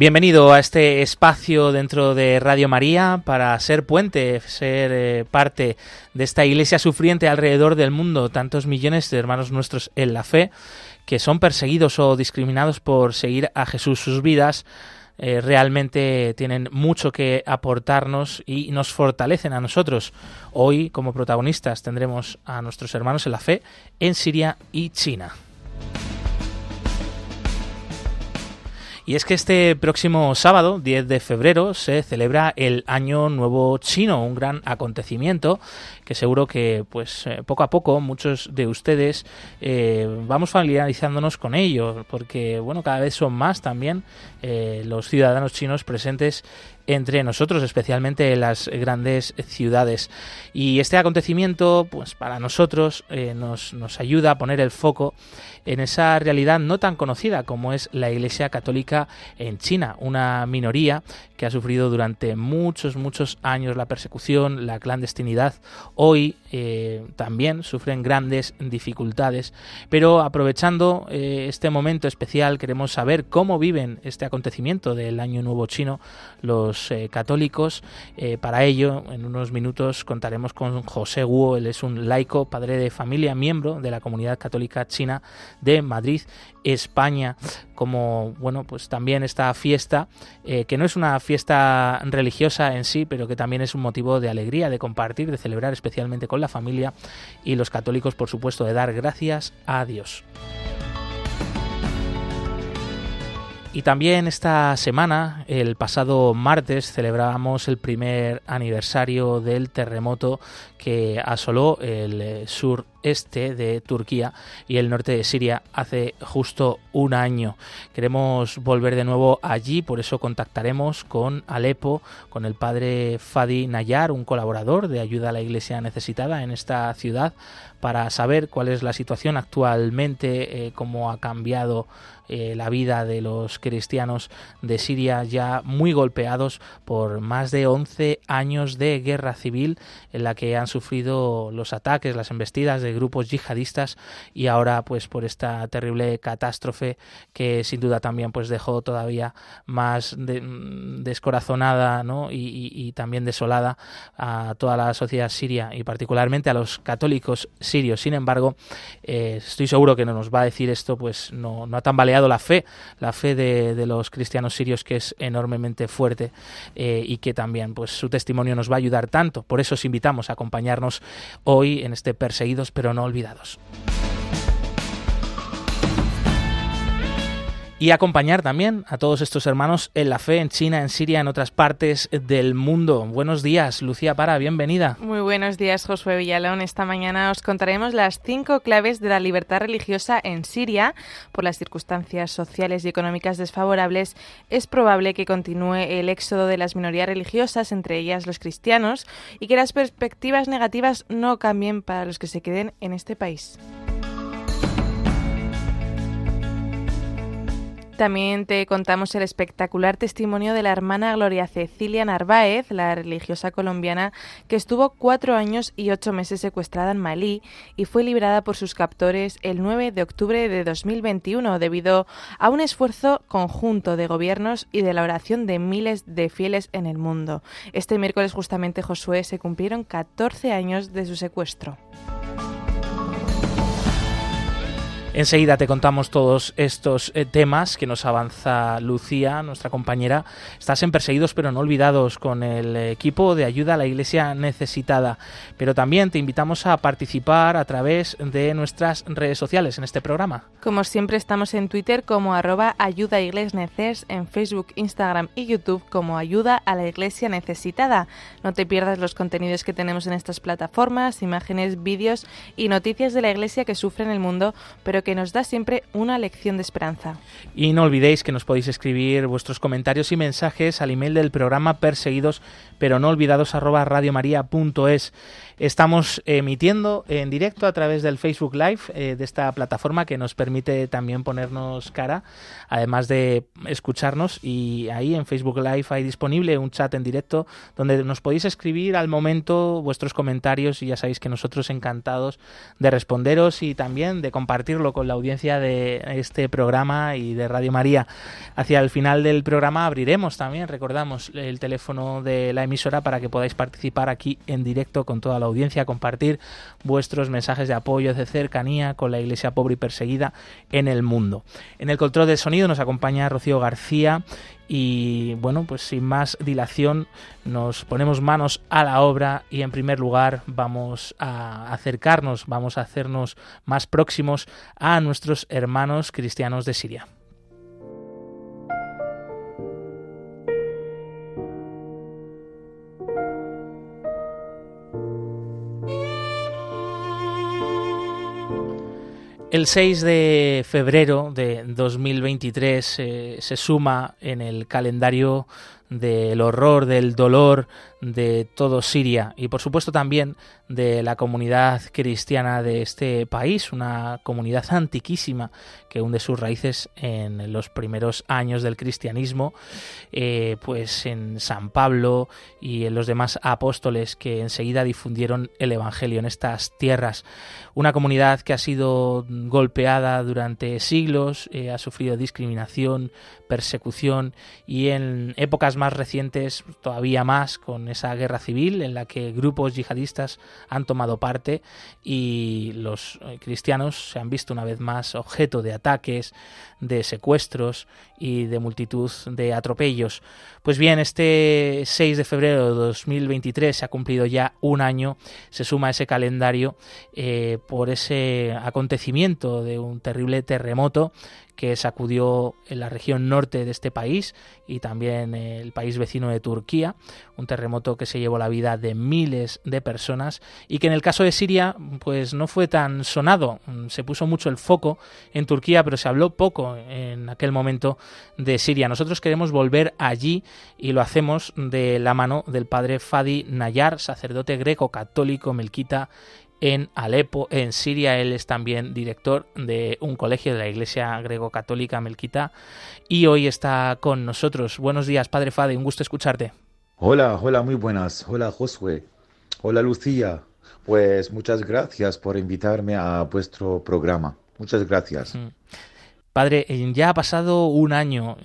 Bienvenido a este espacio dentro de Radio María para ser puente, ser eh, parte de esta iglesia sufriente alrededor del mundo, tantos millones de hermanos nuestros en la fe que son perseguidos o discriminados por seguir a Jesús sus vidas. Eh, realmente tienen mucho que aportarnos y nos fortalecen a nosotros. Hoy, como protagonistas, tendremos a nuestros hermanos en la fe en Siria y China. Y es que este próximo sábado, 10 de febrero, se celebra el Año Nuevo Chino, un gran acontecimiento que seguro que pues eh, poco a poco muchos de ustedes eh, vamos familiarizándonos con ello, porque bueno, cada vez son más también eh, los ciudadanos chinos presentes entre nosotros, especialmente en las grandes ciudades. Y este acontecimiento, pues para nosotros, nos, nos ayuda a poner el foco en esa realidad no tan conocida como es la Iglesia Católica en China, una minoría que ha sufrido durante muchos, muchos años la persecución, la clandestinidad. Hoy eh, también sufren grandes dificultades, pero aprovechando eh, este momento especial queremos saber cómo viven este acontecimiento del Año Nuevo Chino los eh, católicos. para ello, en unos minutos contaremos con José Guo, él es un laico, padre de familia, miembro de la comunidad católica china de Madrid, España, como bueno, pues también esta fiesta, que no es una fiesta religiosa en sí, pero que también es un motivo de alegría, de compartir, de celebrar especialmente con la familia y los católicos, por supuesto, de dar gracias a Dios. Y también esta semana, el pasado martes, celebramos el primer aniversario del terremoto que asoló el eh, sureste de Turquía y el norte de Siria hace justo un año. Queremos volver de nuevo allí, por eso contactaremos con Alepo, con el padre Fadi Nayar, un colaborador de ayuda a la iglesia necesitada en esta ciudad, para saber cuál es la situación actualmente, eh, cómo ha cambiado eh, la vida de los cristianos de Siria ya muy golpeados por más de 11 años de guerra civil en la que han sufrido los ataques, las embestidas de grupos yihadistas y ahora pues por esta terrible catástrofe que sin duda también pues dejó todavía más mm, descorazonada y, también desolada a toda la sociedad siria y particularmente a los católicos sirios. Sin embargo, eh, estoy seguro que no nos va a decir esto pues no, no ha tambaleado la fe, la fe de, los cristianos sirios que es enormemente fuerte eh, y que también pues su testimonio nos va a ayudar tanto. Por eso os invitamos a acompañar hoy en este Perseguidos pero no olvidados. Y acompañar también a todos estos hermanos en la fe en China, en Siria, en otras partes del mundo. Buenos días, Lucía Para, bienvenida. Muy buenos días, Josué Villalón. Esta mañana os contaremos las cinco claves de la libertad religiosa en Siria. Por las circunstancias sociales y económicas desfavorables, es probable que continúe el éxodo de las minorías religiosas, entre ellas los cristianos, y que las perspectivas negativas no cambien para los que se queden en este país. También te contamos el espectacular testimonio de la hermana Gloria Cecilia Narváez, la religiosa colombiana que estuvo cuatro años y ocho meses secuestrada en Malí y fue liberada por sus captores el 9 de octubre de 2021 debido a un esfuerzo conjunto de gobiernos y de la oración de miles de fieles en el mundo. Este miércoles justamente Josué se cumplieron 14 años de su secuestro. Enseguida te contamos todos estos eh, temas que nos avanza Lucía, nuestra compañera. Estás en Perseguidos pero no olvidados con el equipo de ayuda a la iglesia necesitada. Pero también te invitamos a participar a través de nuestras redes sociales en este programa. Como siempre estamos en Twitter como arroba ayuda en Facebook, Instagram y YouTube como ayuda a la iglesia necesitada. No te pierdas los contenidos que tenemos en estas plataformas, imágenes, vídeos y noticias de la iglesia que sufre en el mundo, pero que nos da siempre una lección de esperanza. Y no olvidéis que nos podéis escribir vuestros comentarios y mensajes al email del programa perseguidos pero no olvidados arroba radiomaria.es. Estamos emitiendo en directo a través del Facebook Live eh, de esta plataforma que nos permite también ponernos cara, además de escucharnos. Y ahí en Facebook Live hay disponible un chat en directo donde nos podéis escribir al momento vuestros comentarios y ya sabéis que nosotros encantados de responderos y también de compartirlo con la audiencia de este programa y de Radio María. Hacia el final del programa abriremos también, recordamos, el teléfono de la emisora para que podáis participar aquí en directo con toda la audiencia, compartir vuestros mensajes de apoyo, de cercanía con la iglesia pobre y perseguida en el mundo. En el control del sonido nos acompaña Rocío García y bueno, pues sin más dilación nos ponemos manos a la obra y en primer lugar vamos a acercarnos, vamos a hacernos más próximos a nuestros hermanos cristianos de Siria. El 6 de febrero de 2023 eh, se suma en el calendario del horror, del dolor de todo Siria y por supuesto también de la comunidad cristiana de este país, una comunidad antiquísima que hunde sus raíces en los primeros años del cristianismo, eh, pues en San Pablo y en los demás apóstoles que enseguida difundieron el Evangelio en estas tierras. Una comunidad que ha sido golpeada durante siglos, eh, ha sufrido discriminación, persecución y en épocas más recientes todavía más con esa guerra civil en la que grupos yihadistas han tomado parte y los eh, cristianos se han visto una vez más objeto de ataques, de secuestros y de multitud de atropellos. Pues bien, este 6 de febrero de 2023 se ha cumplido ya un año, se suma ese calendario eh, por ese acontecimiento de un terrible terremoto que sacudió en la región norte de este país y también el país vecino de Turquía, un terremoto que se llevó la vida de miles de personas y que en el caso de Siria pues no fue tan sonado, se puso mucho el foco en Turquía, pero se habló poco en aquel momento de Siria. Nosotros queremos volver allí y lo hacemos de la mano del padre Fadi Nayar, sacerdote greco católico melquita en Alepo, en Siria. Él es también director de un colegio de la Iglesia Grego-Católica Melquita y hoy está con nosotros. Buenos días, Padre Fade, un gusto escucharte. Hola, hola, muy buenas. Hola, Josué. Hola, Lucía. Pues muchas gracias por invitarme a vuestro programa. Muchas gracias. Padre, ya ha pasado un año,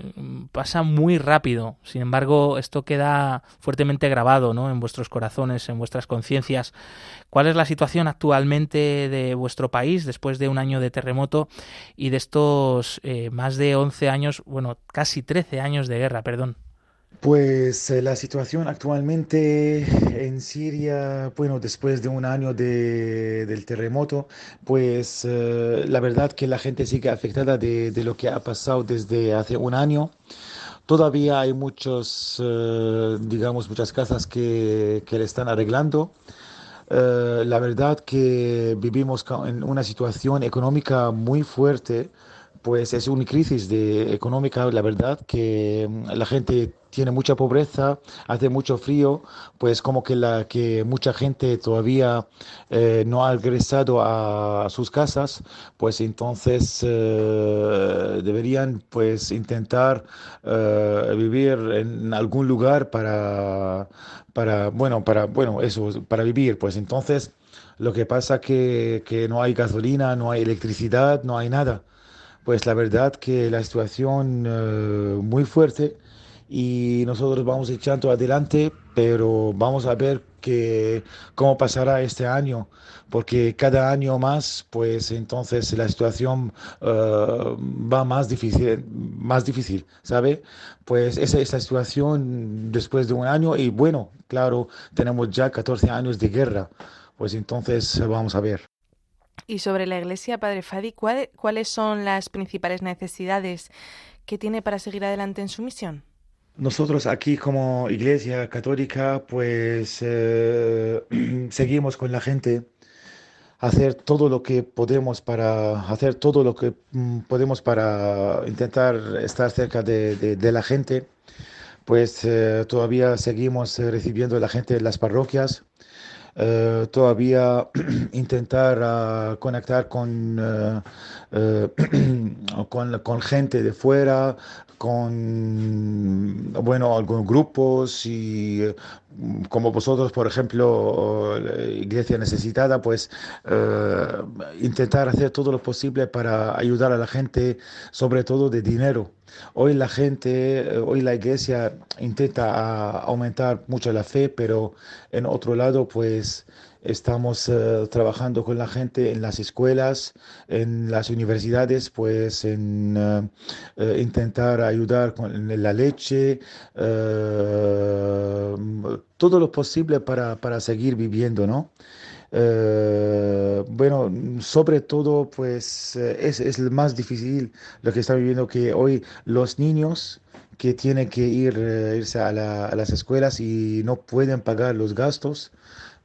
pasa muy rápido, sin embargo esto queda fuertemente grabado ¿no? en vuestros corazones, en vuestras conciencias. ¿Cuál es la situación actualmente de vuestro país después de un año de terremoto y de estos eh, más de 11 años, bueno, casi 13 años de guerra, perdón? Pues eh, la situación actualmente en Siria, bueno, después de un año de, del terremoto, pues eh, la verdad que la gente sigue afectada de, de, lo que ha pasado desde hace un año. Todavía hay muchos, eh, digamos, muchas casas que, que le están arreglando. la verdad que vivimos en una situación económica muy fuerte pues es una crisis de, económica, la verdad, que mm, la gente tiene mucha pobreza, hace mucho frío, pues como que, la, que mucha gente todavía eh, no ha regresado a, sus casas, pues entonces eh, deberían pues intentar eh, vivir en algún lugar para, para, bueno, para, bueno, eso, para vivir, pues entonces lo que pasa que, que no hay gasolina, no hay electricidad, no hay nada pues la verdad que la situación uh, muy fuerte y nosotros vamos echando adelante, pero vamos a ver que, cómo pasará este año, porque cada año más, pues entonces la situación uh, va más difícil, más difícil, ¿sabe? Pues esa es la situación después de un año y bueno, claro, tenemos ya 14 años de guerra, pues entonces vamos a ver. Y sobre la Iglesia, Padre Fadi, ¿cuáles son las principales necesidades que tiene para seguir adelante en su misión? Nosotros aquí como Iglesia Católica, pues eh, seguimos con la gente hacer todo lo que podemos para hacer todo lo que mm, podemos para intentar estar cerca de, la gente pues eh, todavía seguimos eh, recibiendo a la gente en las parroquias eh, todavía intentar ah, conectar con, con, con, gente de fuera, con, bueno, algunos grupos y como vosotros, por ejemplo, Iglesia Necesitada, pues eh, intentar hacer todo lo posible para ayudar a la gente, sobre todo de dinero. Hoy la gente, eh, hoy la Iglesia intenta aumentar mucho la fe, pero en otro lado, pues Estamos eh, trabajando con la gente en las escuelas, en las universidades, pues en eh, eh, intentar ayudar con la leche, todo lo posible para, para seguir viviendo, ¿no? bueno, sobre todo, pues es, es más difícil lo que está viviendo que hoy los niños que tienen que ir, irse a, las escuelas y no pueden pagar los gastos,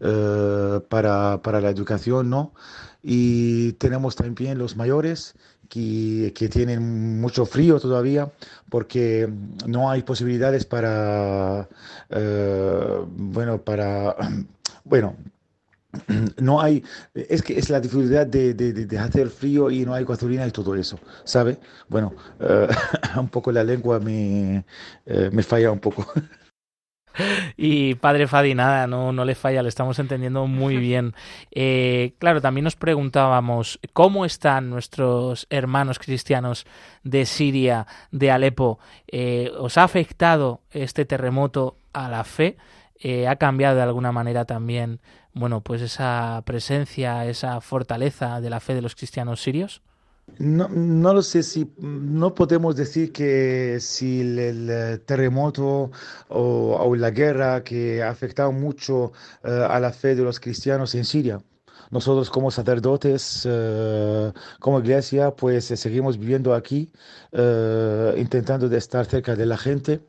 eh, para, para, la educación, ¿no? Y tenemos también los mayores que, que, tienen mucho frío todavía porque no hay posibilidades para, eh, bueno, para, bueno, no hay, es que es la dificultad de, de, de, hacer frío y no hay gasolina y todo eso, ¿sabe? Bueno, eh, un poco la lengua me, me falla un poco. Y padre Fadi, nada, no, no le falla, le estamos entendiendo muy bien. Eh, claro, también nos preguntábamos cómo están nuestros hermanos cristianos de Siria, de Alepo. Eh, ¿Os ha afectado este terremoto a la fe? Eh, ¿Ha cambiado de alguna manera también, bueno, pues esa presencia, esa fortaleza de la fe de los cristianos sirios? No, no lo sé si no podemos decir que si el, terremoto o, la guerra que ha afectado mucho eh, a la fe de los cristianos en Siria. Nosotros como sacerdotes, eh, como iglesia, pues eh, seguimos viviendo aquí, intentando de estar cerca de la gente.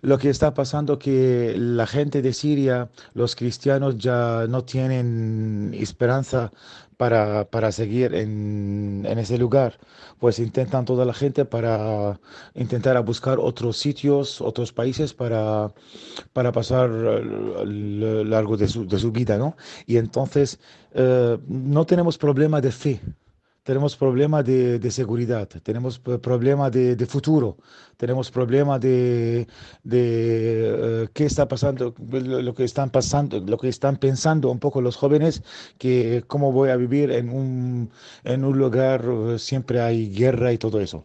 Lo que está pasando que la gente de Siria, los cristianos ya no tienen esperanza para, para seguir en, en, ese lugar. Pues intentan toda la gente para intentar buscar otros sitios, otros países para, para pasar largo de su, de su vida, ¿no? Y entonces eh, no tenemos problema de fe tenemos problemas de, de, seguridad, tenemos problemas de, de, futuro, tenemos problemas de, de uh, qué está pasando, lo que están pasando, lo que están pensando un poco los jóvenes, que cómo voy a vivir en un, en un lugar, uh, siempre hay guerra y todo eso.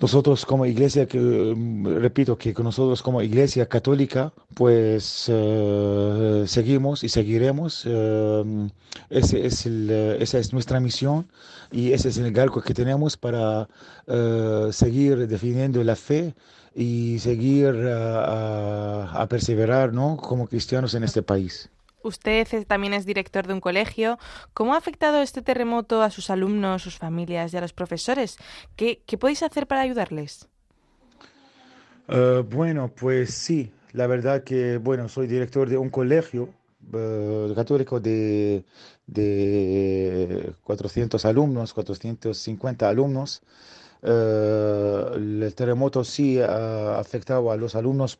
Nosotros como iglesia, mm, repito que nosotros como iglesia católica, pues uh, seguimos y seguiremos. Uh, ese es el, esa es nuestra misión y ese es el encargo que tenemos para uh, seguir definiendo la fe y seguir a, a perseverar ¿no? como cristianos en este país. Usted también es director de un colegio. ¿Cómo ha afectado este terremoto a sus alumnos, sus familias y a los profesores? ¿Qué, podéis hacer para ayudarles? Eh, bueno, pues sí, la verdad que, bueno, soy director de un colegio uh, católico de, de 400 alumnos, 450 alumnos. Eh, el terremoto sí ha afectado a los alumnos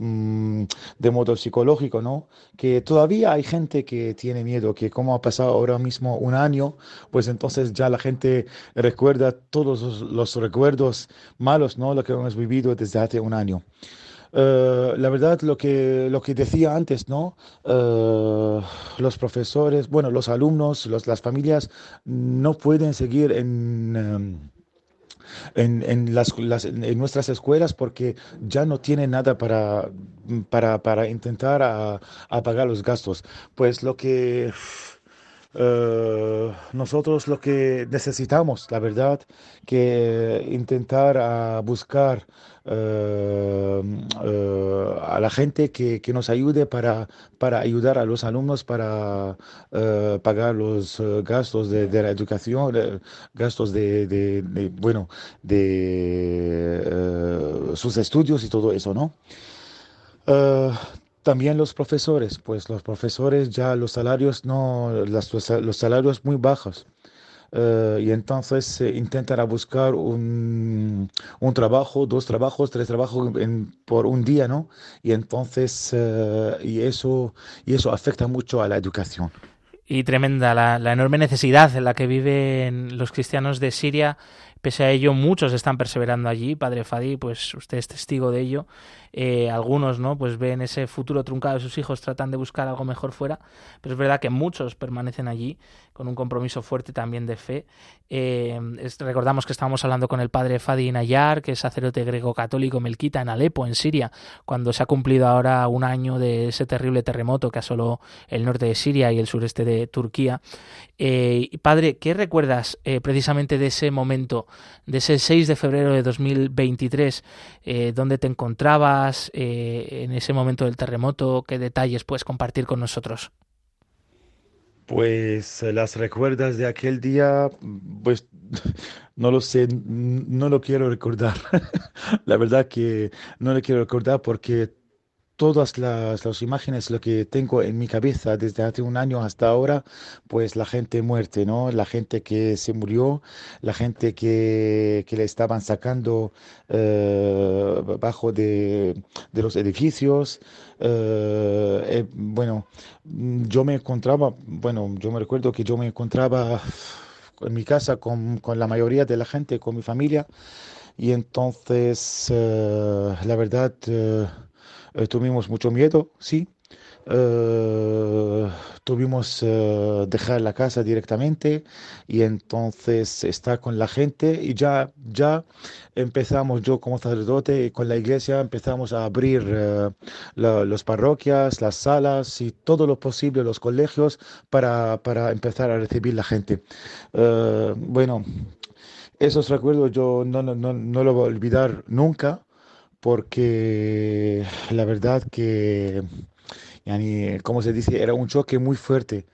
Mm, de modo psicológico, ¿no? Que todavía hay gente que tiene miedo, que como ha pasado ahora mismo un año, pues entonces ya la gente recuerda todos los, recuerdos malos, ¿no? Lo que hemos vivido desde hace un año. Eh, la verdad, lo que, lo que decía antes, ¿no? Eh, los profesores, bueno, los alumnos, las familias no pueden seguir en... Em, en, en, nuestras escuelas porque ya no tienen nada para, para, para intentar a, a pagar los gastos. Pues lo que eh, nosotros lo que necesitamos, la verdad, que intentar a buscar eh, eh, a la gente que, que, nos ayude para, para ayudar a los alumnos para pagar los gastos de, la educación, gastos de, de, de bueno, de sus estudios y todo eso, ¿no? También los profesores, pues los profesores ya los salarios no, los, salarios muy bajos. Eh, y entonces intentan buscar un, un, trabajo, dos trabajos, tres trabajos por un día, ¿no? Y entonces, eh, y, eso, y eso afecta mucho a la educación. Y tremenda la, la enorme necesidad en la que viven los cristianos de Siria Pese a ello, muchos están perseverando allí. Padre Fadi, pues usted es testigo de ello. Eh, algunos, ¿no? Pues ven ese futuro truncado de sus hijos, tratan de buscar algo mejor fuera. Pero es verdad que muchos permanecen allí con un compromiso fuerte también de fe. Eh, recordamos que estábamos hablando con el padre Fadi Nayar, que es sacerdote greco-católico melquita en Alepo, en Siria, cuando se ha cumplido ahora un año de ese terrible terremoto que asoló el norte de Siria y el sureste de Turquía. Eh, padre, ¿qué recuerdas precisamente de ese momento? de ese 6 de febrero de 2023, eh, dónde te encontrabas eh, en ese momento del terremoto, qué detalles puedes compartir con nosotros. Pues eh, las recuerdas de aquel día, pues no lo sé, no lo quiero recordar. La verdad que no lo quiero recordar porque todas las, imágenes, lo que tengo en mi cabeza desde hace un año hasta ahora, pues la gente muerte, ¿no? La gente que se murió, la gente que, que le estaban sacando eh, bajo de, de, los edificios. Eh, eh, bueno, yo me encontraba, bueno, yo me recuerdo que yo me encontraba en mi casa con, con la mayoría de la gente, con mi familia, y entonces, la verdad eh, tuvimos mucho miedo, sí. Eh, tuvimos uh, dejar la casa directamente y entonces estar con la gente y ya ya empezamos yo como sacerdote y con la iglesia empezamos a abrir las parroquias las salas y todo lo posible los colegios para, para empezar a recibir la gente bueno esos recuerdos yo no, no, no, no lo voy a olvidar nunca porque la verdad que, yani, como se dice, era un choque muy fuerte.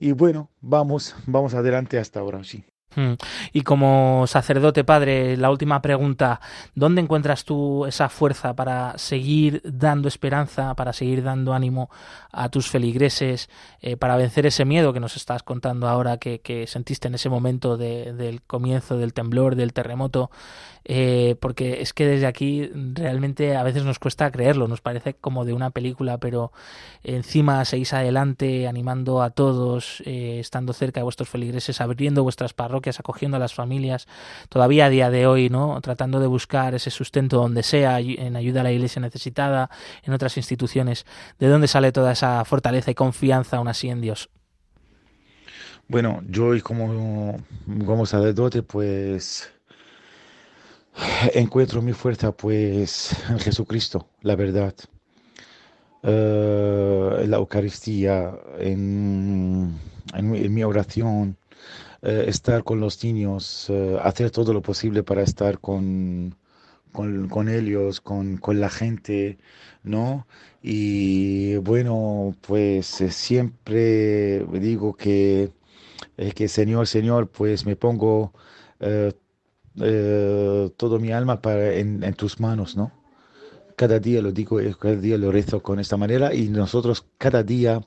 Y bueno, vamos, vamos adelante hasta ahora, sí. Hmm. Y como sacerdote padre, la última pregunta, ¿dónde encuentras tú esa fuerza para seguir dando esperanza, para seguir dando ánimo a tus feligreses, eh, para vencer ese miedo que nos estás contando ahora que, sentiste en ese momento del comienzo del temblor, del terremoto? Eh, porque es que desde aquí realmente a veces nos cuesta creerlo, nos parece como de una película, pero encima seguís adelante animando a todos, eh, estando cerca de vuestros feligreses, abriendo vuestras parroquias, acogiendo a las familias, todavía a día de hoy, ¿no? Tratando de buscar ese sustento donde sea, en ayuda a la iglesia necesitada, en otras instituciones. ¿De dónde sale toda esa fortaleza y confianza aún así en Dios? Bueno, yo como, como sacerdote, pues encuentro mi fuerza pues en Jesucristo, la verdad. En la Eucaristía, en, mi oración, eh, estar con los niños, eh, hacer todo lo posible para estar con, con, ellos, con, con, la gente, ¿no? Y bueno, pues siempre digo que, que Señor, Señor, pues me pongo eh, todo mi alma para, en, tus manos, ¿no? Cada día lo digo, eh, cada día lo rezo con esta manera y nosotros cada día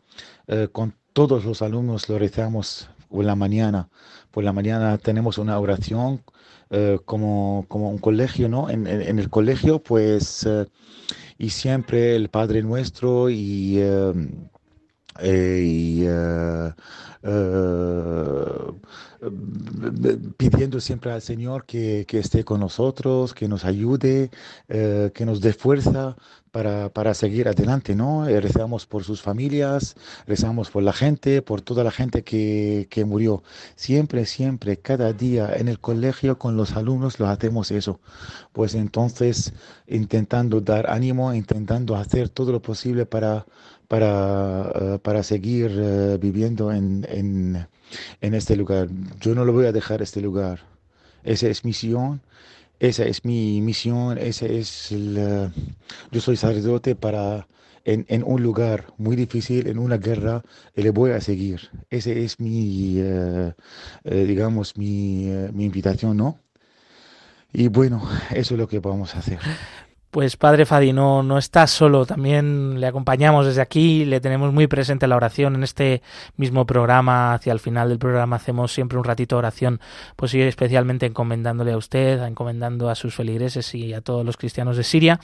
eh, con todos los alumnos lo rezamos por la mañana. Por la mañana tenemos una oración como, como un colegio, ¿no? En, en, el colegio, pues, y siempre el Padre Nuestro y... y pidiendo siempre al Señor que, esté con nosotros, que nos ayude, eh, que nos dé fuerza para, seguir adelante, ¿no? Eh, rezamos por sus familias, rezamos por la gente, por toda la gente que, que murió. Siempre, siempre, cada día en el colegio con los alumnos lo hacemos eso. Pues entonces, intentando dar ánimo, intentando hacer todo lo posible para para, eh, para seguir viviendo en, en, en este lugar. Yo no lo voy a dejar este lugar. Esa es misión, esa es mi misión, es el, eh, yo soy sacerdote para en, en, un lugar muy difícil, en una guerra, le voy a seguir. Esa es mi, eh, eh, digamos, mi, mi invitación, ¿no? Y bueno, eso es lo que vamos a hacer. Pues Padre Fadi, no, no está solo, también le acompañamos desde aquí, le tenemos muy presente la oración en este mismo programa, hacia el final del programa hacemos siempre un ratito de oración, pues sí, especialmente encomendándole a usted, encomendando a sus feligreses y a todos los cristianos de Siria,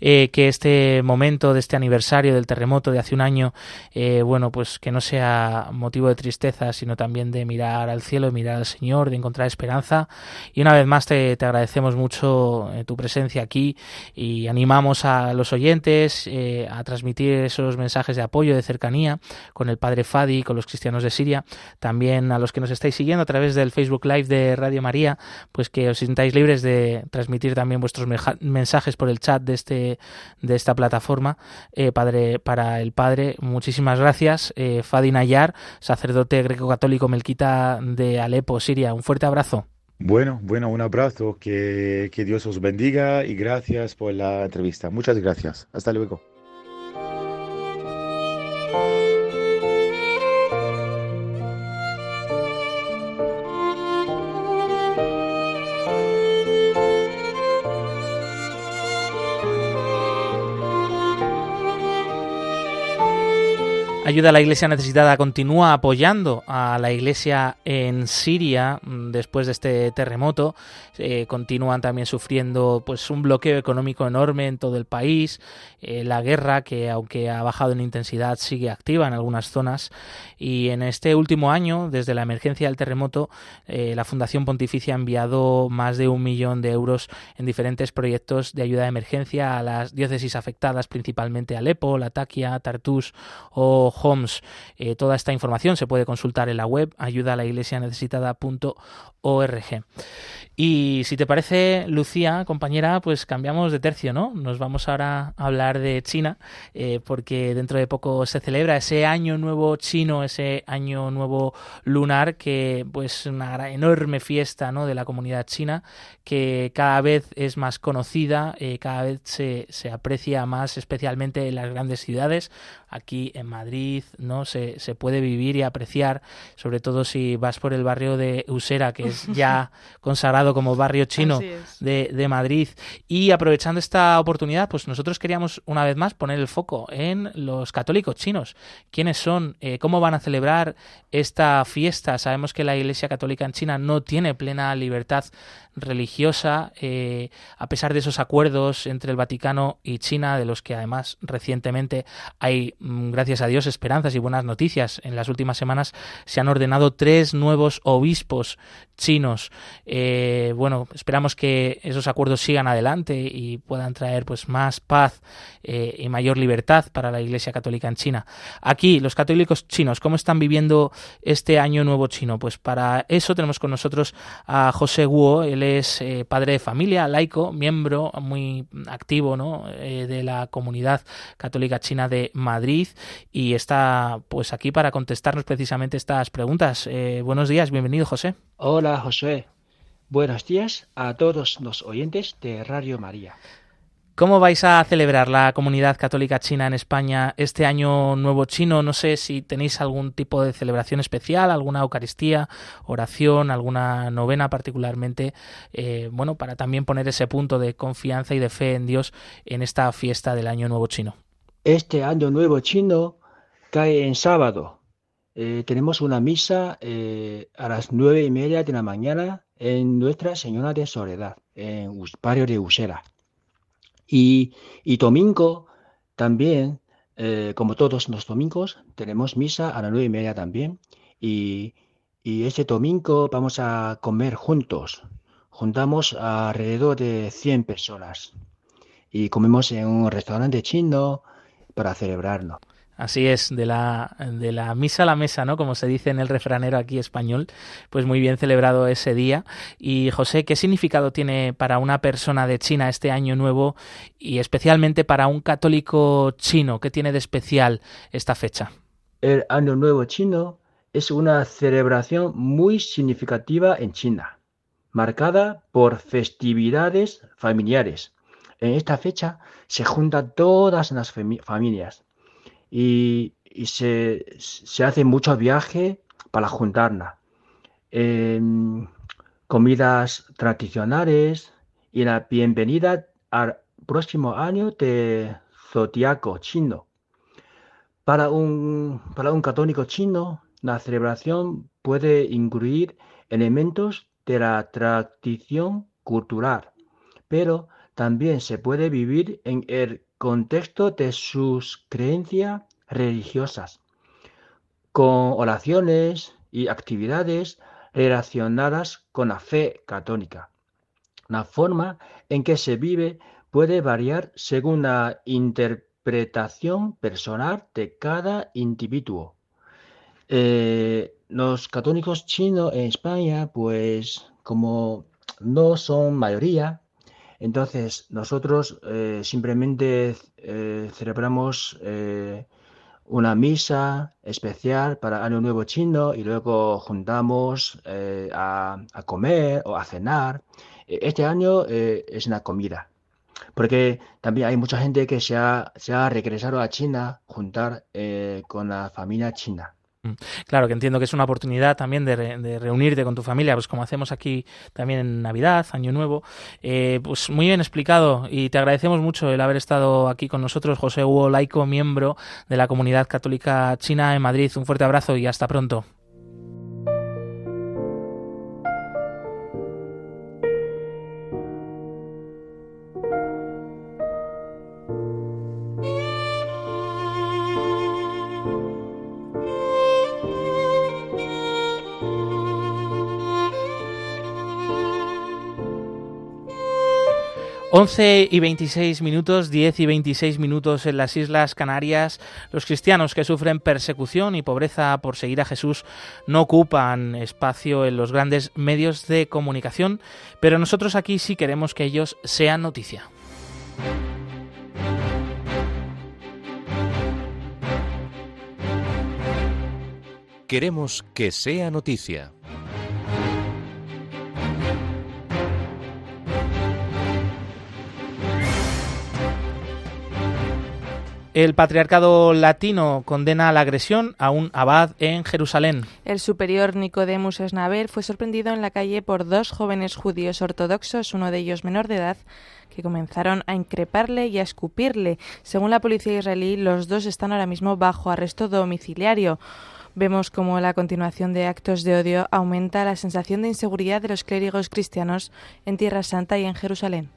eh, que este momento de este aniversario del terremoto de hace un año, eh, bueno, pues que no sea motivo de tristeza, sino también de mirar al cielo, de mirar al Señor, de encontrar esperanza. Y una vez más te, te agradecemos mucho eh, tu presencia aquí y y animamos a los oyentes eh, a transmitir esos mensajes de apoyo, de cercanía con el Padre Fadi, con los cristianos de Siria, también a los que nos estáis siguiendo a través del Facebook Live de Radio María, pues que os sintáis libres de transmitir también vuestros mensajes por el chat de este de esta plataforma, eh, Padre para el Padre, muchísimas gracias, eh, Fadi Nayar, sacerdote greco-católico melquita de Alepo, Siria, un fuerte abrazo. Bueno, bueno, un abrazo, que, que Dios os bendiga y gracias por la entrevista. Muchas gracias. Hasta luego. Ayuda a la Iglesia Necesitada continúa apoyando a la Iglesia en Siria mm, después de este terremoto. Eh, continúan también sufriendo pues un bloqueo económico enorme en todo el país. Eh, la guerra, que aunque ha bajado en intensidad, sigue activa en algunas zonas. Y en este último año, desde la emergencia del terremoto, eh, la Fundación Pontificia ha enviado más de un millón de euros en diferentes proyectos de ayuda de emergencia a las diócesis afectadas, principalmente Alepo, Latakia, Tartus o Homes. Eh, toda esta información se puede consultar en la web ayuda Y si te parece, Lucía, compañera, pues cambiamos de tercio, ¿no? Nos vamos ahora a hablar de China, eh, porque dentro de poco se celebra ese año nuevo chino, ese año nuevo lunar, que pues una enorme fiesta, ¿no? De la comunidad china, que cada vez es más conocida, eh, cada vez se, se aprecia más, especialmente en las grandes ciudades. Aquí en Madrid, ¿no? Se, se puede vivir y apreciar, sobre todo si vas por el barrio de Usera, que es ya consagrado como barrio chino de, de, Madrid. Y aprovechando esta oportunidad, pues nosotros queríamos una vez más poner el foco en los católicos chinos. ¿Quiénes son? Eh, ¿Cómo van a celebrar esta fiesta? Sabemos que la Iglesia Católica en China no tiene plena libertad religiosa, eh, a pesar de esos acuerdos entre el Vaticano y China, de los que además recientemente hay, mm, gracias a Dios, esperanzas y buenas noticias. En las últimas semanas se han ordenado tres nuevos obispos chinos. Eh, bueno, esperamos que esos acuerdos sigan adelante y puedan traer pues más paz eh, y mayor libertad para la Iglesia Católica en China. Aquí, los católicos chinos, ¿cómo están viviendo este año nuevo chino? Pues para eso tenemos con nosotros a José Guo, él es eh, padre de familia, laico, miembro muy activo ¿no? Eh, de la comunidad católica china de Madrid y está pues aquí para contestarnos precisamente estas preguntas. Eh, buenos días, bienvenido José. Hola José, buenos días a todos los oyentes de Radio María. ¿Cómo vais a celebrar la comunidad católica china en España este año nuevo chino? No sé si tenéis algún tipo de celebración especial, alguna Eucaristía, oración, alguna novena particularmente, eh, bueno, para también poner ese punto de confianza y de fe en Dios en esta fiesta del año nuevo chino. Este año nuevo chino cae en sábado. Eh, tenemos una misa eh, a las nueve y media de la mañana en Nuestra Señora de Soledad, en barrio de Usera. Y, domingo también, eh, como todos los domingos, tenemos misa a las nueve y media también. Y, y ese domingo vamos a comer juntos. Juntamos alrededor de 100 personas. Y comemos en un restaurante chino para celebrarlo. Así es, de la, de la misa a la mesa, ¿no? Como se dice en el refranero aquí español, pues muy bien celebrado ese día. Y José, ¿qué significado tiene para una persona de China este año nuevo y especialmente para un católico chino? ¿Qué tiene de especial esta fecha? El año nuevo chino es una celebración muy significativa en China, marcada por festividades familiares. En esta fecha se juntan todas las familias y, se, hace mucho viaje para juntarla. comidas tradicionales y la bienvenida a, próximo año de zodiaco chino. Para un, para un católico chino, la celebración puede incluir elementos de la tradición cultural, pero también se puede vivir en el contexto de sus creencias religiosas, con oraciones y actividades relacionadas con la fe católica. La forma en que se vive puede variar según la interpretación personal de cada individuo. Eh, los católicos chinos en España, pues como no son mayoría, entonces nosotros eh, simplemente eh, celebramos una misa especial para Año Nuevo Chino y luego juntamos a, comer o a cenar. E, este año es una comida porque también hay mucha gente que se ha, se ha regresado a China juntar eh, con la familia china. Mm. Claro, que entiendo que es una oportunidad también de, reunirte con tu familia, pues como hacemos aquí también en Navidad, Año Nuevo. Eh, pues muy bien explicado y te agradecemos mucho el haber estado aquí con nosotros, José Hugo Laico, miembro de la comunidad católica china en Madrid. Un fuerte abrazo y hasta pronto. 11 y 26 minutos, 10 y 26 minutos en las Islas Canarias. Los cristianos que sufren persecución y pobreza por seguir a Jesús no ocupan espacio en los grandes medios de comunicación, pero nosotros aquí sí queremos que ellos sean noticia. Queremos que sea noticia. El patriarcado latino condena la agresión a un abad en Jerusalén. El superior Nicodemus Esnaber fue sorprendido en la calle por dos jóvenes judíos ortodoxos, uno de ellos menor de edad, que comenzaron a increparle y a escupirle. Según la policía israelí, los dos están ahora mismo bajo arresto domiciliario. Vemos como la continuación de actos de odio aumenta la sensación de inseguridad de los clérigos cristianos en Tierra Santa y en Jerusalén.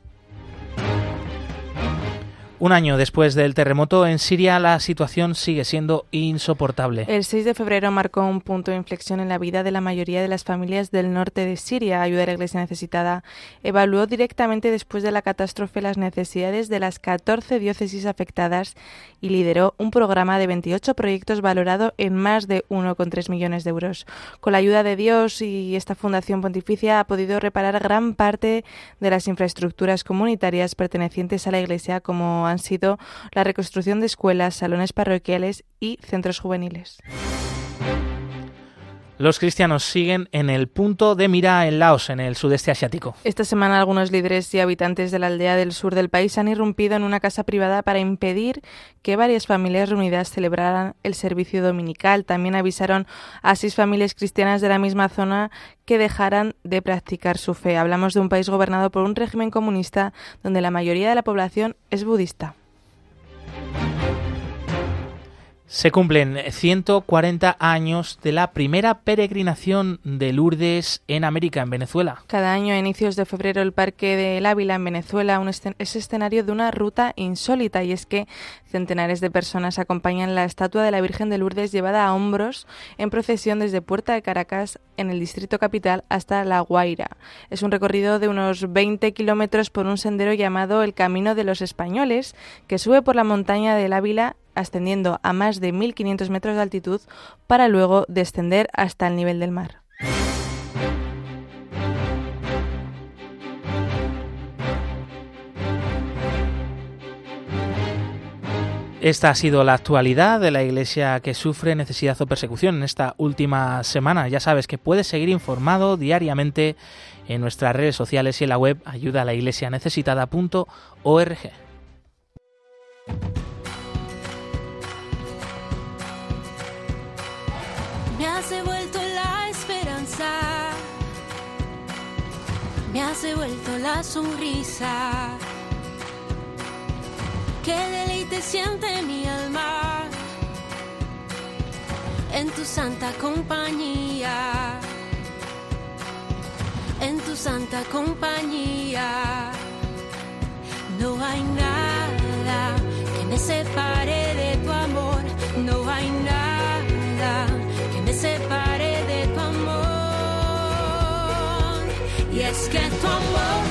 Un año después del terremoto en Siria, la situación sigue siendo insoportable. El 6 de febrero marcó un punto de inflexión en la vida de la mayoría de las familias del norte de Siria. Ayuda a la Iglesia Necesitada evaluó directamente después de la catástrofe las necesidades de las 14 diócesis afectadas y lideró un programa de 28 proyectos valorado en más de 1,3 millones de euros. Con la ayuda de Dios y esta Fundación Pontificia ha podido reparar gran parte de las infraestructuras comunitarias pertenecientes a la Iglesia como han sido la reconstrucción de escuelas, salones parroquiales y centros juveniles. Los cristianos siguen en el punto de mira en Laos, en el sudeste asiático. Esta semana algunos líderes y habitantes de la aldea del sur del país han irrumpido en una casa privada para impedir que varias familias reunidas celebraran el servicio dominical. También avisaron a seis familias cristianas de la misma zona que dejaran de practicar su fe. Hablamos de un país gobernado por un régimen comunista donde la mayoría de la población es budista. Se cumplen 140 años de la primera peregrinación de Lourdes en América, en Venezuela. Cada año, a inicios de febrero, el Parque del Ávila, en Venezuela, es escenario de una ruta insólita y es que centenares de personas acompañan la estatua de la Virgen de Lourdes llevada a hombros en procesión desde Puerta de Caracas, en el distrito capital, hasta La Guaira. Es un recorrido de unos 20 kilómetros por un sendero llamado el Camino de los Españoles, que sube por la montaña del Ávila ascendiendo a más de 1.500 metros de altitud para luego descender hasta el nivel del mar. Esta ha sido la actualidad de la Iglesia que sufre necesidad o persecución en esta última semana. Ya sabes que puedes seguir informado diariamente en nuestras redes sociales y en la web ayuda a la iglesia Me me has devuelto la sonrisa. qué deleite siente mi alma en tu santa compañía, en tu santa compañía. No hay nada que me separe de tu amor, no hay nada es que tu amor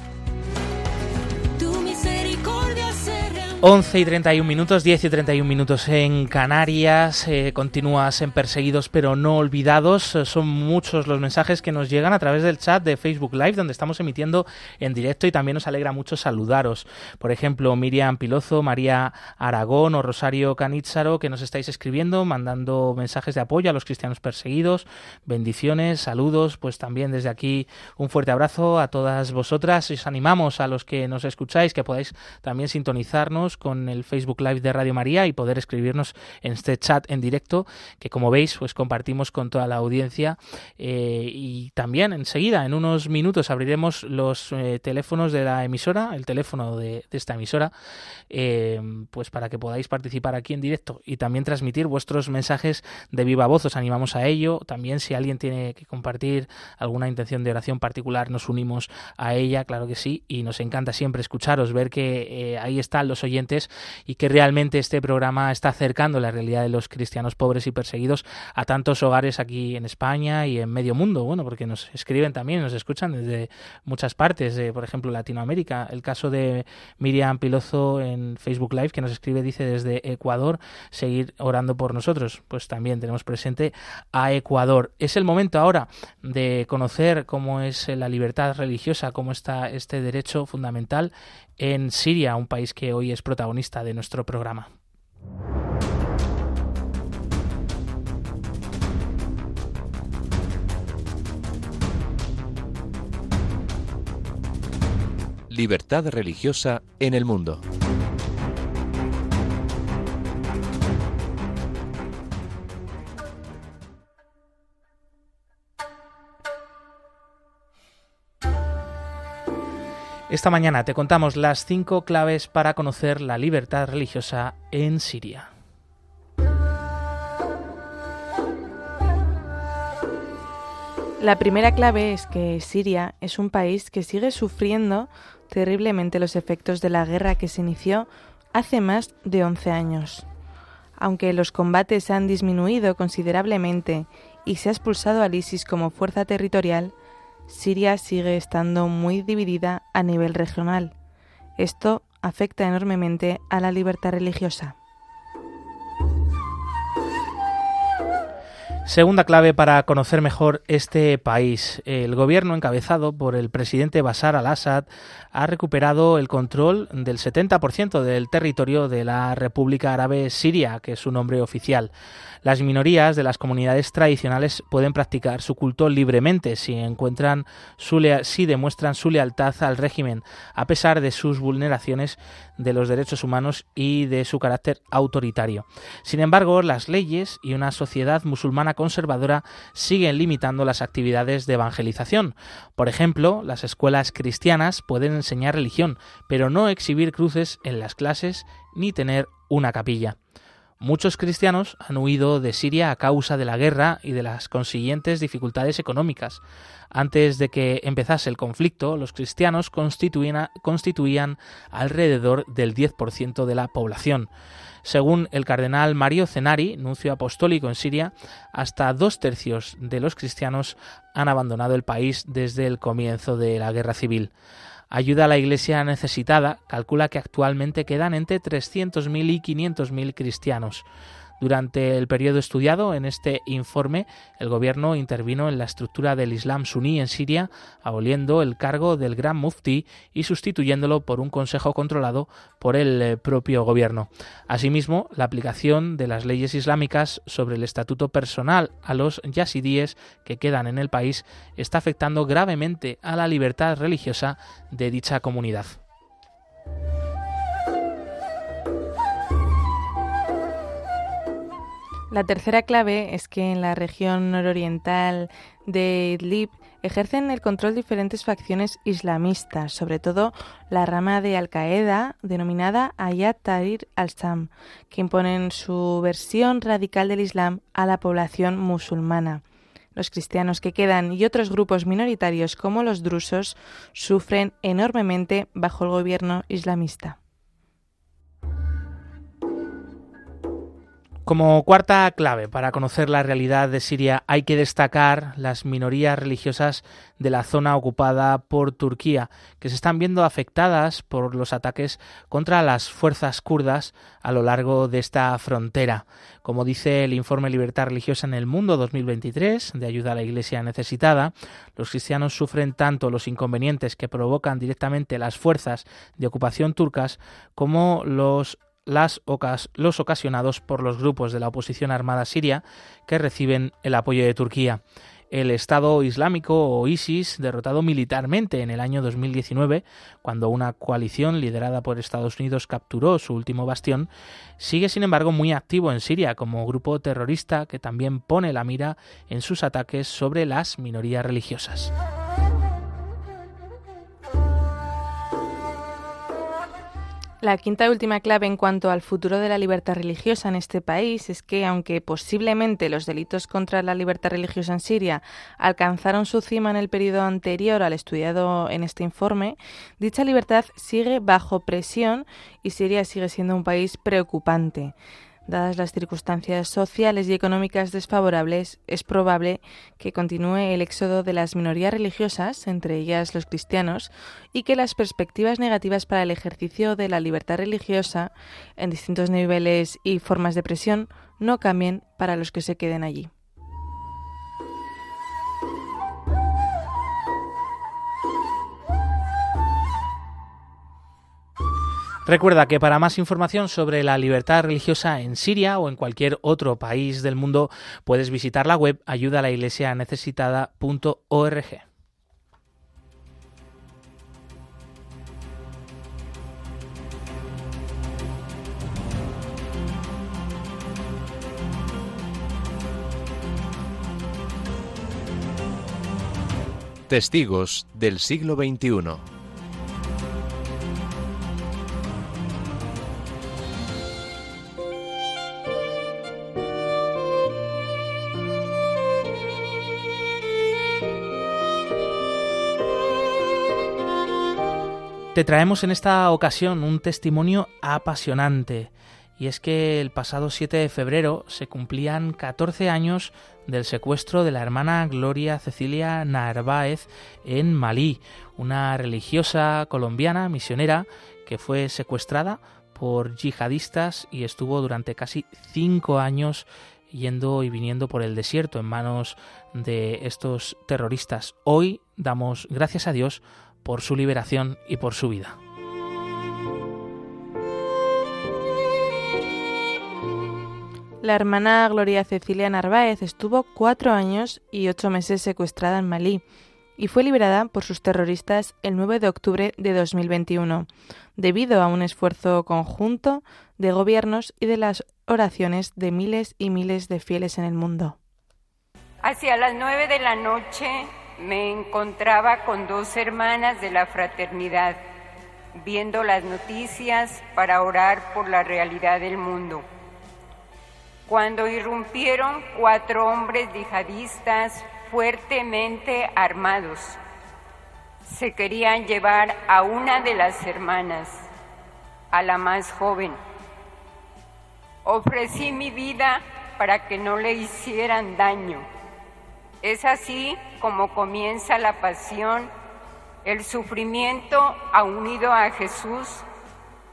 11 y 31 minutos, 10 y 31 minutos en Canarias. eh, continúas en Perseguidos pero no olvidados. Eh, Son muchos los mensajes que nos llegan a través del chat de Facebook Live, donde estamos emitiendo en directo y también nos alegra mucho saludaros. Por ejemplo, Miriam Pilozo, María Aragón o Rosario Canítzaro, que nos estáis escribiendo, mandando mensajes de apoyo a los cristianos perseguidos. Bendiciones, saludos. Pues también desde aquí un fuerte abrazo a todas vosotras. Os animamos a los que nos escucháis que podáis también sintonizarnos con el Facebook Live de Radio María y poder escribirnos en este chat en directo que como veis pues compartimos con toda la audiencia eh, y también enseguida en unos minutos abriremos los eh, teléfonos de la emisora el teléfono de, esta emisora eh, pues para que podáis participar aquí en directo y también transmitir vuestros mensajes de viva voz. Os animamos a ello. También si alguien tiene que compartir alguna intención de oración particular nos unimos a ella claro que sí y nos encanta siempre escucharos ver que ahí están los oyentes y que realmente este programa está acercando la realidad de los cristianos pobres y perseguidos a tantos hogares aquí en España y en medio mundo, bueno, porque nos escriben también, nos escuchan desde muchas partes, de, por ejemplo, Latinoamérica. El caso de Miriam Pilozo en Facebook Live, que nos escribe, dice desde Ecuador, seguir orando por nosotros. Pues también tenemos presente a Ecuador. Es el momento ahora de conocer cómo es la libertad religiosa, cómo está este derecho fundamental en Siria, un país que hoy es protagonista de nuestro programa. Libertad religiosa en el mundo. Esta mañana te contamos las cinco claves para conocer la libertad religiosa en Siria. La primera clave es que Siria es un país que sigue sufriendo terriblemente los efectos de la guerra que se inició hace más de 11 años. Aunque los combates han disminuido considerablemente y se ha expulsado al ISIS como fuerza territorial, Siria sigue estando muy dividida a nivel regional. Esto afecta enormemente a la libertad religiosa. Segunda clave para conocer mejor este país. El gobierno encabezado por el presidente Bashar al-Assad ha recuperado el control del 70% del territorio de la República Árabe Siria, que es su nombre oficial. Las minorías de las comunidades tradicionales pueden practicar su culto libremente si encuentran su si demuestran su lealtad al régimen, a pesar de sus vulneraciones de los derechos humanos y de su carácter autoritario. Sin embargo, las leyes y una sociedad musulmana conservadora siguen limitando las actividades de evangelización. Por ejemplo, las escuelas cristianas pueden enseñar religión, pero no exhibir cruces en las clases ni tener una capilla. Muchos cristianos han huido de Siria a causa de la guerra y de las consiguientes dificultades económicas. Antes de que empezase el conflicto, los cristianos constituían, alrededor del 10% de la población. Según el cardenal Mario Cenari, nuncio apostólico en Siria, hasta dos tercios de los cristianos han abandonado el país desde el comienzo de la guerra civil ayuda a la Iglesia necesitada, calcula que actualmente quedan entre 300.000 y 500.000 cristianos. Durante el periodo estudiado en este informe, el gobierno intervino en la estructura del Islam suní en Siria, aboliendo el cargo del Gran Mufti y sustituyéndolo por un consejo controlado por el eh, propio gobierno. Asimismo, la aplicación de las leyes islámicas sobre el estatuto personal a los yazidíes que quedan en el país está afectando gravemente a la libertad religiosa de dicha comunidad. La tercera clave es que en la región nororiental de Idlib ejercen el control diferentes facciones islamistas, sobre todo la rama de Al-Qaeda denominada Ayat Tahrir al-Sham, que imponen su versión radical del Islam a la población musulmana. Los cristianos que quedan y otros grupos minoritarios como los drusos sufren enormemente bajo el gobierno islamista. Como cuarta clave para conocer la realidad de Siria hay que destacar las minorías religiosas de la zona ocupada por Turquía, que se están viendo afectadas por los ataques contra las fuerzas kurdas a lo largo de esta frontera. Como dice el informe Libertad Religiosa en el Mundo 2023 de ayuda a la Iglesia necesitada, los cristianos sufren tanto los inconvenientes que provocan directamente las fuerzas de ocupación turcas como los las los ocasionados por los grupos de la oposición armada siria que reciben el apoyo de Turquía. El Estado Islámico o ISIS, derrotado militarmente en el año 2019, cuando una coalición liderada por Estados Unidos capturó su último bastión, sigue sin embargo muy activo en Siria como grupo terrorista que también pone la mira en sus ataques sobre las minorías religiosas. La quinta y última clave en cuanto al futuro de la libertad religiosa en este país es que, aunque posiblemente los delitos contra la libertad religiosa en Siria alcanzaron su cima en el periodo anterior al estudiado en este informe, dicha libertad sigue bajo presión y Siria sigue siendo un país preocupante. Dadas las circunstancias sociales y económicas desfavorables, es probable que continúe el éxodo de las minorías religiosas, entre ellas los cristianos, y que las perspectivas negativas para el ejercicio de la libertad religiosa en distintos niveles y formas de presión no cambien para los que se queden allí. Recuerda que para más información sobre la libertad religiosa en Siria o en cualquier otro país del mundo puedes visitar la web ayudalaiglesianecesitada.org. Testigos del siglo XXI. Te traemos en esta ocasión un testimonio apasionante, y es que el pasado 7 de febrero se cumplían 14 años del secuestro de la hermana Gloria Cecilia Narváez en Malí, una religiosa colombiana misionera que fue secuestrada por yihadistas y estuvo durante casi cinco años yendo y viniendo por el desierto en manos de estos terroristas. Hoy damos gracias a Dios por su liberación y por su vida. La hermana Gloria Cecilia Narváez estuvo cuatro años y ocho meses secuestrada en Malí y fue liberada por sus terroristas el 9 de octubre de 2021, debido a un esfuerzo conjunto de gobiernos y de las oraciones de miles y miles de fieles en el mundo. Hacia las nueve de la noche me encontraba con dos hermanas de la fraternidad, viendo las noticias para orar por la realidad del mundo. cuando irrumpieron cuatro hombres yihadistas fuertemente armados. Se querían llevar a una de las hermanas, a la más joven. Ofrecí mi vida para que no le hicieran daño. Es así como comienza la pasión, el sufrimiento ha unido a Jesús,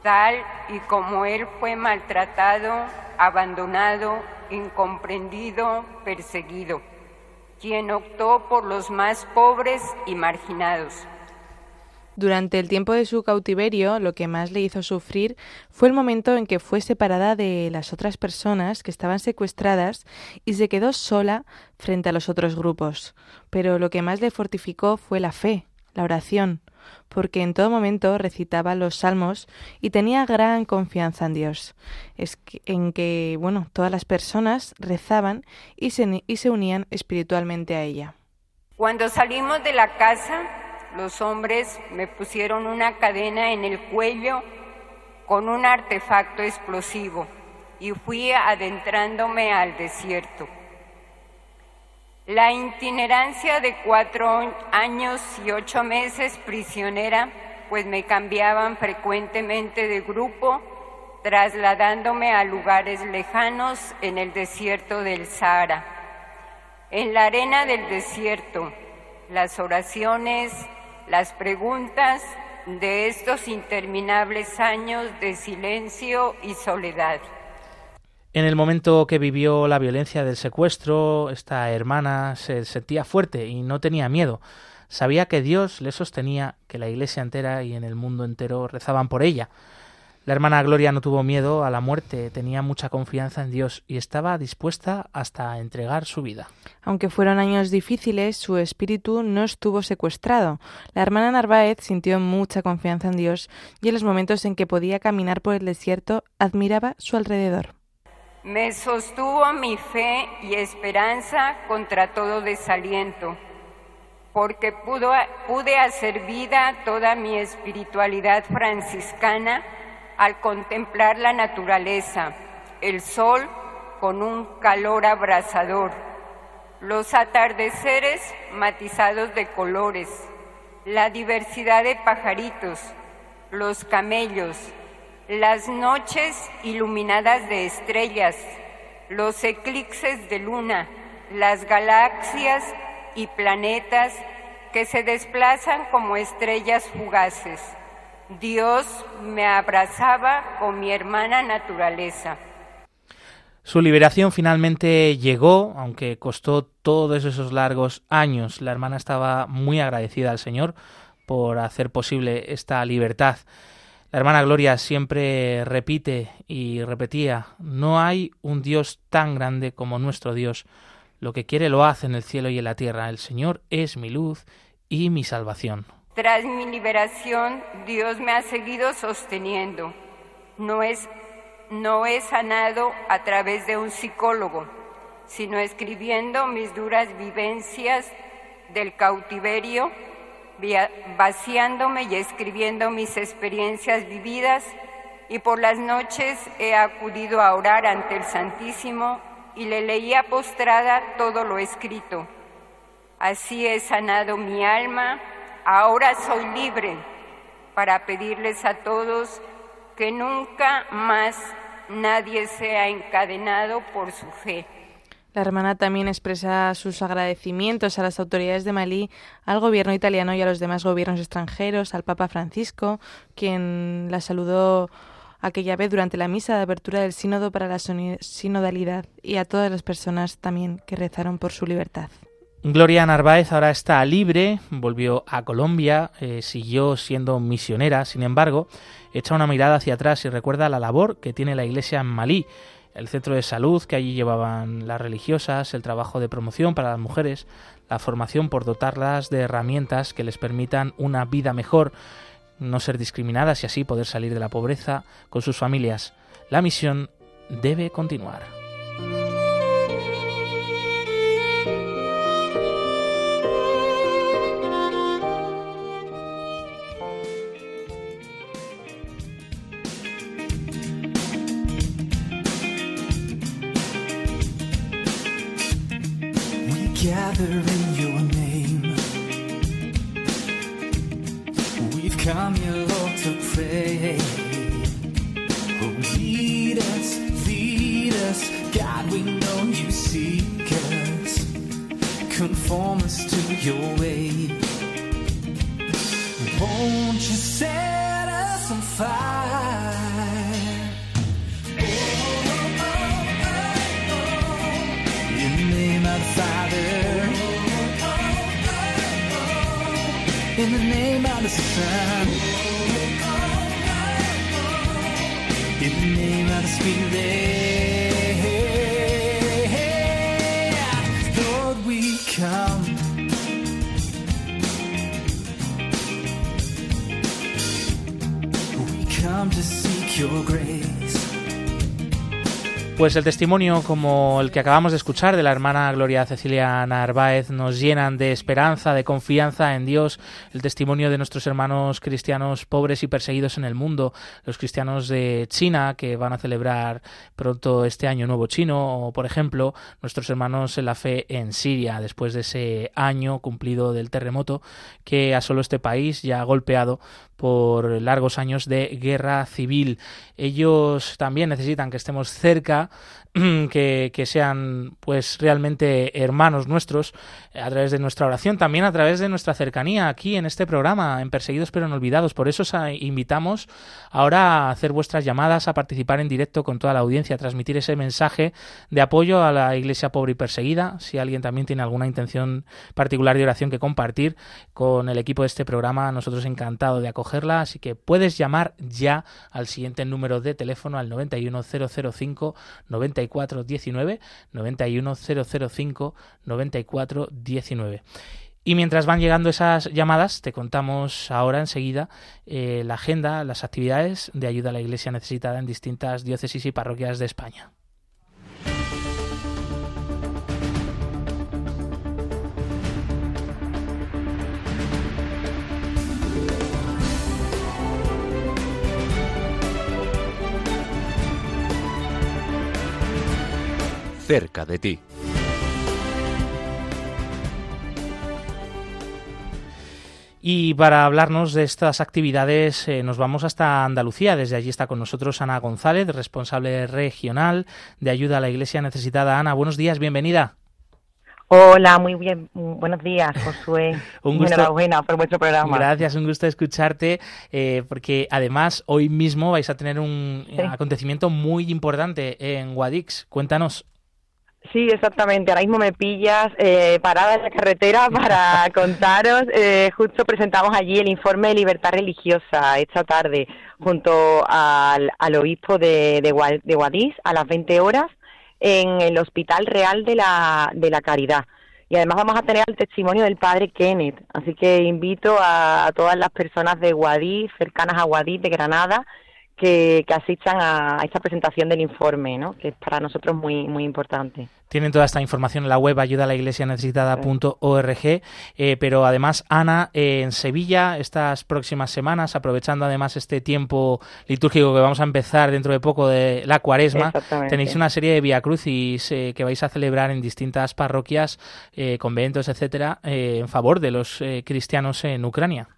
tal y como Él fue maltratado, abandonado, incomprendido, perseguido, quien optó por los más pobres y marginados. Durante el tiempo de su cautiverio, lo que más le hizo sufrir fue el momento en que fue separada de las otras personas que estaban secuestradas y se quedó sola frente a los otros grupos. Pero lo que más le fortificó fue la fe, la oración, porque en todo momento recitaba los salmos y tenía gran confianza en Dios, es en que, bueno, todas las personas rezaban y se, y se unían espiritualmente a ella. Cuando salimos de la casa, los hombres me pusieron una cadena en el cuello con un artefacto explosivo y fui adentrándome al desierto. La itinerancia de cuatro años y ocho meses prisionera, pues me cambiaban frecuentemente de grupo, trasladándome a lugares lejanos en el desierto del Sahara. En la arena del desierto, las oraciones, las preguntas de estos interminables años de silencio y soledad. En el momento que vivió la violencia del secuestro, esta hermana se sentía fuerte y no tenía miedo. Sabía que Dios le sostenía, que la iglesia entera y en el mundo entero rezaban por ella. La hermana Gloria no tuvo miedo a la muerte, tenía mucha confianza en Dios y estaba dispuesta hasta a entregar su vida. Aunque fueron años difíciles, su espíritu no estuvo secuestrado. La hermana Narváez sintió mucha confianza en Dios y en los momentos en que podía caminar por el desierto admiraba su alrededor. Me sostuvo mi fe y esperanza contra todo desaliento, porque pude hacer vida toda mi espiritualidad franciscana al contemplar la naturaleza, el sol con un calor abrasador, los atardeceres matizados de colores, la diversidad de pajaritos, los camellos, las noches iluminadas de estrellas, los eclipses de luna, las galaxias y planetas que se desplazan como estrellas fugaces Dios me abrazaba con mi hermana naturaleza. Su liberación finalmente llegó, aunque costó todos esos largos años. La hermana estaba muy agradecida al Señor por hacer posible esta libertad. La hermana Gloria siempre repite y repetía, no hay un Dios tan grande como nuestro Dios. Lo que quiere lo hace en el cielo y en la tierra. El Señor es mi luz y mi salvación. Tras mi liberación, Dios me ha seguido sosteniendo. No es no he sanado a través de un psicólogo, sino escribiendo mis duras vivencias del cautiverio, vaciándome y escribiendo mis experiencias vividas y por las noches he acudido a orar ante el Santísimo y le leía postrada todo lo escrito. Así he sanado mi alma, Ahora soy libre para pedirles a todos que nunca más nadie sea encadenado por su fe. La hermana también expresa sus agradecimientos a las autoridades de Malí, al gobierno italiano y a los demás gobiernos extranjeros, al Papa Francisco, quien la saludó aquella vez durante la misa de apertura del sínodo para la sinodalidad y a todas las personas también que rezaron por su libertad. Gloria Narváez ahora está libre, volvió a Colombia, eh, siguió siendo misionera, sin embargo, echa una mirada hacia atrás y recuerda la labor que tiene la iglesia en Malí, el centro de salud que allí llevaban las religiosas, el trabajo de promoción para las mujeres, la formación por dotarlas de herramientas que les permitan una vida mejor, no ser discriminadas y así poder salir de la pobreza con sus familias. La misión debe continuar. Your name. We've come here, Lord, to pray. Oh, lead us, lead us, God, we know you seek us. Conform us to your way. Won't you set in the name of the Son, in the name of the Spirit, Lord, we come. We come to seek your grace. Pues el testimonio como el que acabamos de escuchar de la hermana Gloria Cecilia Narváez nos llenan de esperanza, de confianza en Dios, el testimonio de nuestros hermanos cristianos pobres y perseguidos en el mundo, los cristianos de China que van a celebrar pronto este año nuevo chino, o por ejemplo nuestros hermanos en la fe en Siria, después de ese año cumplido del terremoto que asoló este país ya golpeado por largos años de guerra civil. Ellos también necesitan que estemos cerca, que, sean pues realmente hermanos nuestros a través de nuestra oración, también a través de nuestra cercanía aquí en este programa, en Perseguidos pero no olvidados. Por eso os invitamos ahora a hacer vuestras llamadas, a participar en directo con toda la audiencia, a transmitir ese mensaje de apoyo a la iglesia pobre y perseguida. Si alguien también tiene alguna intención particular de oración que compartir con el equipo de este programa, nosotros encantado de acogerla. Así que puedes llamar ya al siguiente número de teléfono al 91005 9419 91005 9419. Y mientras van llegando esas llamadas, te contamos ahora enseguida eh, la agenda, las actividades de ayuda a la Iglesia necesitada en distintas diócesis y parroquias de España. Cerca de ti. Y para hablarnos de estas actividades eh, nos vamos hasta Andalucía. Desde allí está con nosotros Ana González, responsable regional de ayuda a la Iglesia necesitada. Ana, buenos días, bienvenida. Hola, muy bien, buenos días, Josué. un gusto. Enhorabuena por vuestro programa. Gracias, un gusto escucharte, eh, porque además hoy mismo vais a tener un Sí. acontecimiento muy importante en Guadix. Cuéntanos. Sí, exactamente. Ahora mismo me pillas eh, parada en la carretera para contaros. Eh, justo presentamos allí el informe de libertad religiosa esta tarde junto al, al obispo de, de, de Guadix a las 20 horas en el Hospital Real de la, de la Caridad. Y además vamos a tener el testimonio del padre Kenneth. Así que invito a, a todas las personas de Guadix, cercanas a Guadix, de Granada, que, que asistan a, a esta presentación del informe, ¿no? que es para nosotros muy, muy importante. Tienen toda esta información en la web ayuda a la iglesia necesitada.org, eh, pero además, Ana, eh, en Sevilla, estas próximas semanas, aprovechando además este tiempo litúrgico que vamos a empezar dentro de poco de la cuaresma, tenéis una serie de Via Crucis eh, que vais a celebrar en distintas parroquias, eh, conventos, etcétera, eh, en favor de los eh, cristianos en Ucrania.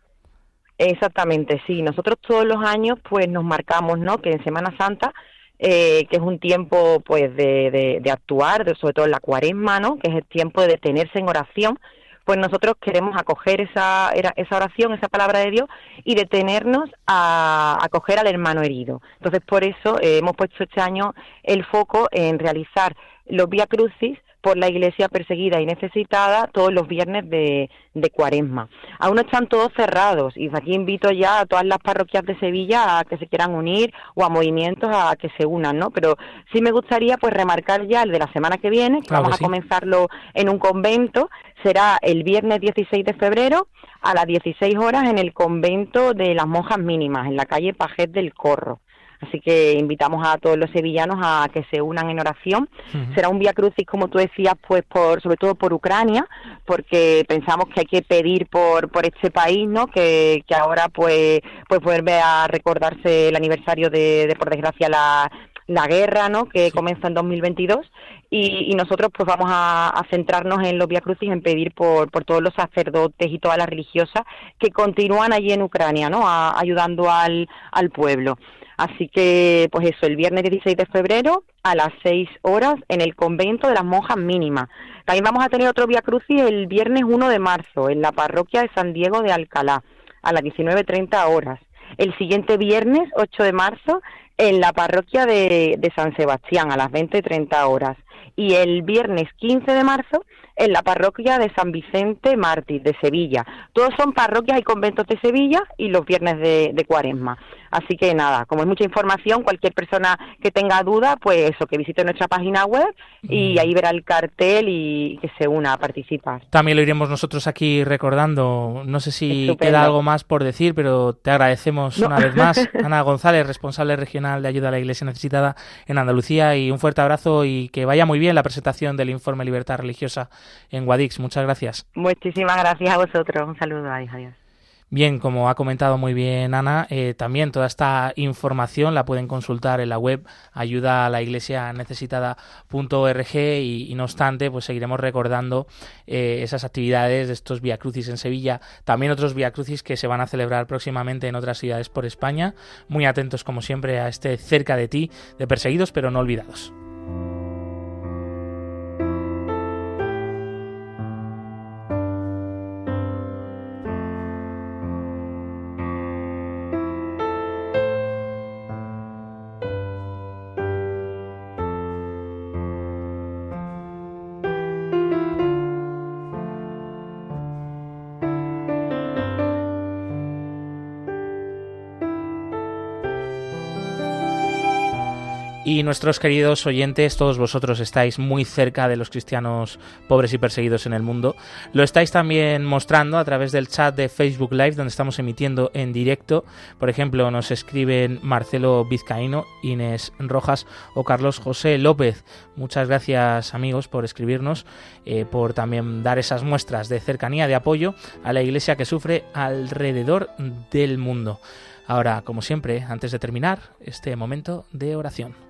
Exactamente, sí. Nosotros todos los años pues nos marcamos, ¿no? Que en Semana Santa, eh, que es un tiempo pues de, de, actuar, de- sobre todo en la cuaresma, ¿no? Que es el tiempo de detenerse en oración, pues nosotros queremos acoger esa, esa oración, esa palabra de Dios y detenernos a acoger al hermano herido. Entonces por eso eh, hemos puesto este año el foco en realizar los Vía Crucis por la iglesia perseguida y necesitada todos los viernes de, de cuaresma. Aún no están todos cerrados y aquí invito ya a todas las parroquias de Sevilla a que se quieran unir o a movimientos a que se unan, ¿no? Pero sí me gustaría pues remarcar ya el de la semana que viene, que Claro vamos que a comenzarlo en un convento, será el viernes 16 de febrero a las 16 horas en el convento de las monjas mínimas, en la calle Pajet del Corro. Así que invitamos a todos los sevillanos a que se unan en oración. Será un Vía Crucis, como tú decías, pues por, sobre todo por Ucrania, porque pensamos que hay que pedir por, por este país, ¿no? Que, que ahora pues, pues vuelve a recordarse el aniversario de, de por desgracia, la, la guerra, ¿no? Que comienza en 2022 y, y nosotros pues vamos a, a centrarnos en los Via Crucis, en pedir por, por todos los sacerdotes y todas las religiosas que continúan allí en Ucrania, ¿no? A- ayudando al, al pueblo. Así que, pues eso, el viernes 16 de febrero a las 6 horas en el convento de las monjas mínimas. También vamos a tener otro Via Crucis el viernes 1 de marzo en la parroquia de San Diego de Alcalá a las 19.30 horas. El siguiente viernes 8 de marzo en la parroquia de, de San Sebastián a las 20.30 horas. Y el viernes 15 de marzo en la parroquia de San Vicente Mártir de Sevilla. Todos son parroquias y conventos de Sevilla y los viernes de, de Cuaresma. Así que nada, como es mucha información, cualquier persona que tenga duda, pues eso, que visite nuestra página web y ahí verá el cartel y que se una a participar. También lo iremos nosotros aquí recordando. No sé si Estupendo. queda algo más por decir, pero te agradecemos No. una vez más. Ana González, responsable regional de ayuda a la Iglesia necesitada en Andalucía. Y un fuerte abrazo y que vaya muy bien la presentación del informe Libertad Religiosa en Guadix. Muchas gracias. Muchísimas gracias a vosotros. Un saludo. Adiós. adiós. Bien, como ha comentado muy bien Ana, eh, también toda esta información la pueden consultar en la web ayuda a la iglesia necesitada.org y, y no obstante, pues seguiremos recordando eh, esas actividades de estos Via Crucis en Sevilla, también otros Via Crucis que se van a celebrar próximamente en otras ciudades por España. Muy atentos, como siempre, a este cerca de ti de perseguidos pero no olvidados. Y nuestros queridos oyentes, todos vosotros estáis muy cerca de los cristianos pobres y perseguidos en el mundo. Lo estáis también mostrando a través del chat de Facebook Live, donde estamos emitiendo en directo. Por ejemplo, nos escriben Marcelo Vizcaíno, Inés Rojas o Carlos José López. Muchas gracias, amigos, por escribirnos, eh, por también dar esas muestras de cercanía, de apoyo a la iglesia que sufre alrededor del mundo. Ahora, como siempre, antes de terminar, este momento de oración.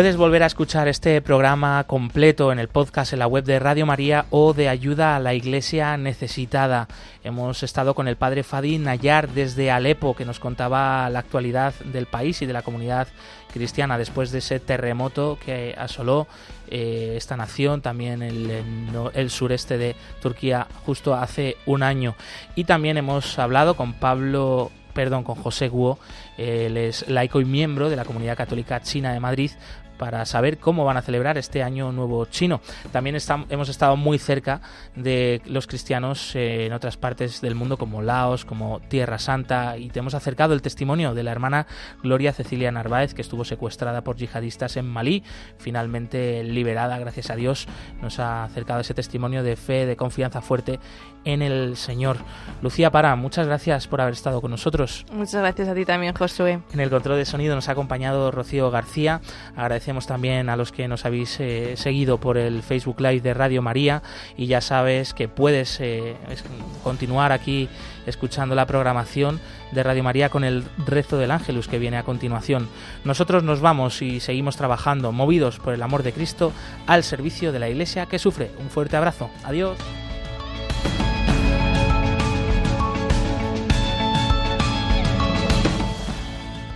Puedes volver a escuchar este programa completo en el podcast en la web de Radio María o de Ayuda a la Iglesia Necesitada. Hemos estado con el padre Fadi Nayar desde Alepo, que nos contaba la actualidad del país y de la comunidad cristiana después de ese terremoto que asoló eh, esta nación, también el, el sureste de Turquía justo hace un año. Y también hemos hablado con Pablo perdón, con José Guo, él es laico y miembro de la comunidad católica china de Madrid, para saber cómo van a celebrar este año nuevo chino. También estam- hemos estado muy cerca de los cristianos eh, en otras partes del mundo como Laos, como Tierra Santa y te hemos acercado el testimonio de la hermana Gloria Cecilia Narváez que estuvo secuestrada por yihadistas en Malí, finalmente liberada gracias a Dios. Nos ha acercado ese testimonio de fe, de confianza fuerte en el Señor. Lucía Para, muchas gracias por haber estado con nosotros. Muchas gracias a ti también, Josué. En el control de sonido nos ha acompañado Rocío García. Agradecemos también a los que nos habéis eh, seguido por el Facebook Live de Radio María y ya sabes que puedes eh, continuar aquí escuchando la programación de Radio María con el rezo del Ángelus que viene a continuación. Nosotros nos vamos y seguimos trabajando, movidos por el amor de Cristo, al servicio de la Iglesia que sufre. Un fuerte abrazo. Adiós.